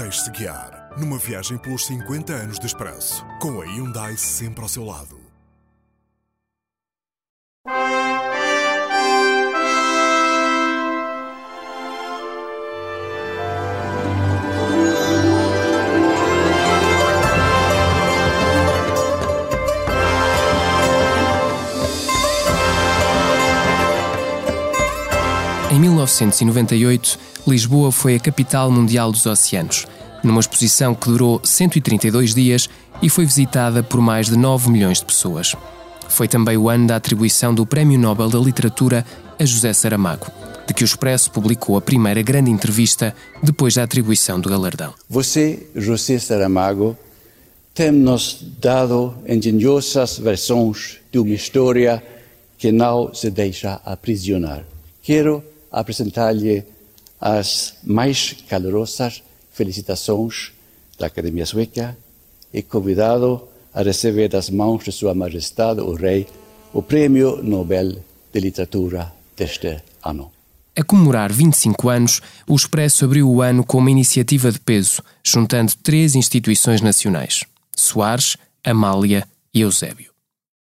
Deixe-se guiar numa viagem pelos 50 anos de Expresso, com a Hyundai sempre ao seu lado. 1998, Lisboa foi a capital mundial dos oceanos, numa exposição que durou 132 dias e foi visitada por mais de 9 milhões de pessoas. Foi também o ano da atribuição do Prémio Nobel da Literatura a José Saramago, de que o Expresso publicou a primeira grande entrevista depois da atribuição do galardão. Você, José Saramago, tem-nos dado engenhosas versões de uma história que não se deixa aprisionar. Quero apresentar-lhe as mais calorosas felicitações da Academia Sueca e convidado a receber das mãos de Sua Majestade o Rei o Prêmio Nobel de Literatura deste ano. A comemorar 25 anos, o Expresso abriu o ano com uma iniciativa de peso, juntando três instituições nacionais: Soares, Amália e Eusébio.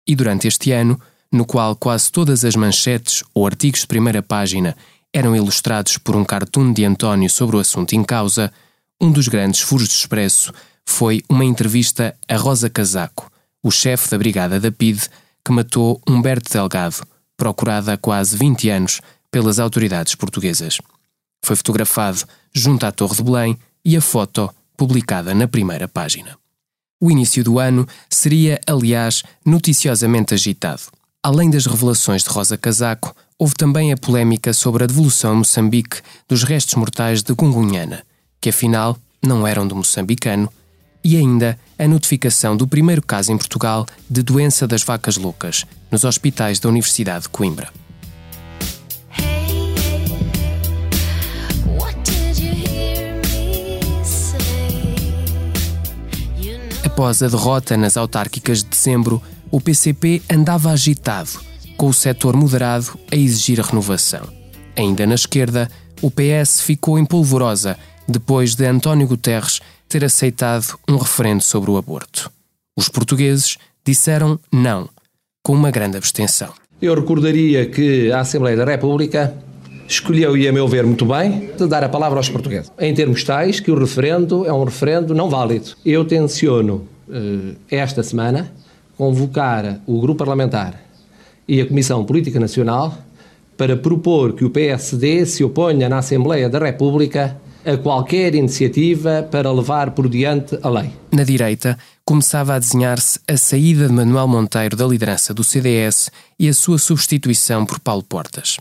E durante este ano, no qual quase todas as manchetes ou artigos de primeira página eram ilustrados por um cartoon de António sobre o assunto em causa, um dos grandes furos do Expresso foi uma entrevista a Rosa Casaco, o chefe da Brigada da PIDE, que matou Humberto Delgado, procurada há quase 20 anos pelas autoridades portuguesas. Foi fotografado junto à Torre de Belém e a foto publicada na primeira página. O início do ano seria, aliás, noticiosamente agitado. Além das revelações de Rosa Casaco, houve também a polémica sobre a devolução a Moçambique dos restos mortais de Gungunhana, que afinal não eram do moçambicano, e ainda a notificação do primeiro caso em Portugal de doença das vacas loucas, nos hospitais da Universidade de Coimbra. Após a derrota nas autárquicas de dezembro, o PCP andava agitado, com o setor moderado a exigir a renovação. Ainda na esquerda, o PS ficou em polvorosa depois de António Guterres ter aceitado um referendo sobre o aborto. Os portugueses disseram não, com uma grande abstenção. Eu recordaria que a Assembleia da República escolheu, e a meu ver muito bem, de dar a palavra aos portugueses. Em termos tais, que o referendo é um referendo não válido. Eu tenciono, eh, esta semana, convocar o Grupo Parlamentar e a Comissão Política Nacional para propor que o PSD se oponha na Assembleia da República a qualquer iniciativa para levar por diante a lei. Na direita, começava a desenhar-se a saída de Manuel Monteiro da liderança do CDS e a sua substituição por Paulo Portas.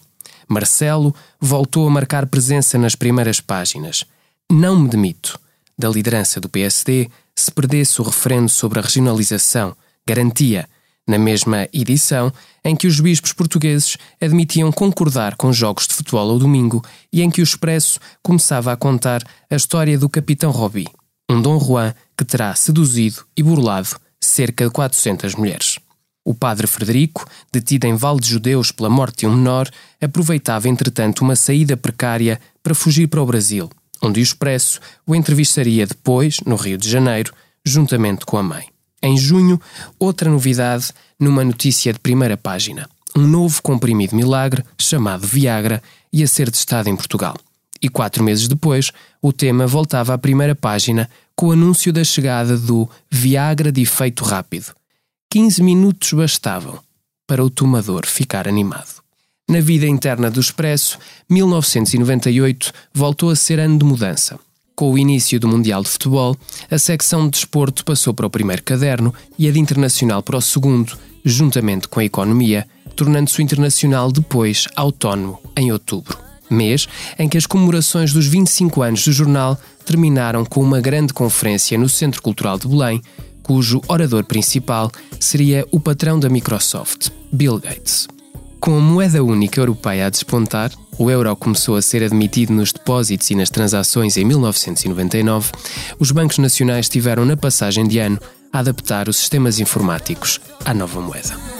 Marcelo voltou a marcar presença nas primeiras páginas. Não me demito. Da liderança do PSD, se perdesse o referendo sobre a regionalização, garantia, na mesma edição, em que os bispos portugueses admitiam concordar com jogos de futebol ao domingo e em que o Expresso começava a contar a história do Capitão Robi, um Dom Juan que terá seduzido e burlado cerca de 400 mulheres. O padre Frederico, detido em Val de Judeus pela morte de um menor, aproveitava entretanto uma saída precária para fugir para o Brasil, onde o Expresso o entrevistaria depois, no Rio de Janeiro, juntamente com a mãe. Em junho, outra novidade numa notícia de primeira página. Um novo comprimido milagre, chamado Viagra, ia ser testado em Portugal. E quatro meses depois, o tema voltava à primeira página com o anúncio da chegada do Viagra de efeito rápido. 15 minutos bastavam para o tomador ficar animado. Na vida interna do Expresso, 1998 voltou a ser ano de mudança. Com o início do Mundial de Futebol, a secção de desporto passou para o primeiro caderno e a de internacional para o segundo, juntamente com a economia, tornando-se o internacional depois autónomo, em outubro. Mês em que as comemorações dos 25 anos do jornal terminaram com uma grande conferência no Centro Cultural de Belém, cujo orador principal seria o patrão da Microsoft, Bill Gates. Com a moeda única europeia a despontar, o euro começou a ser admitido nos depósitos e nas transações em 1999, os bancos nacionais tiveram na passagem de ano a adaptar os sistemas informáticos à nova moeda.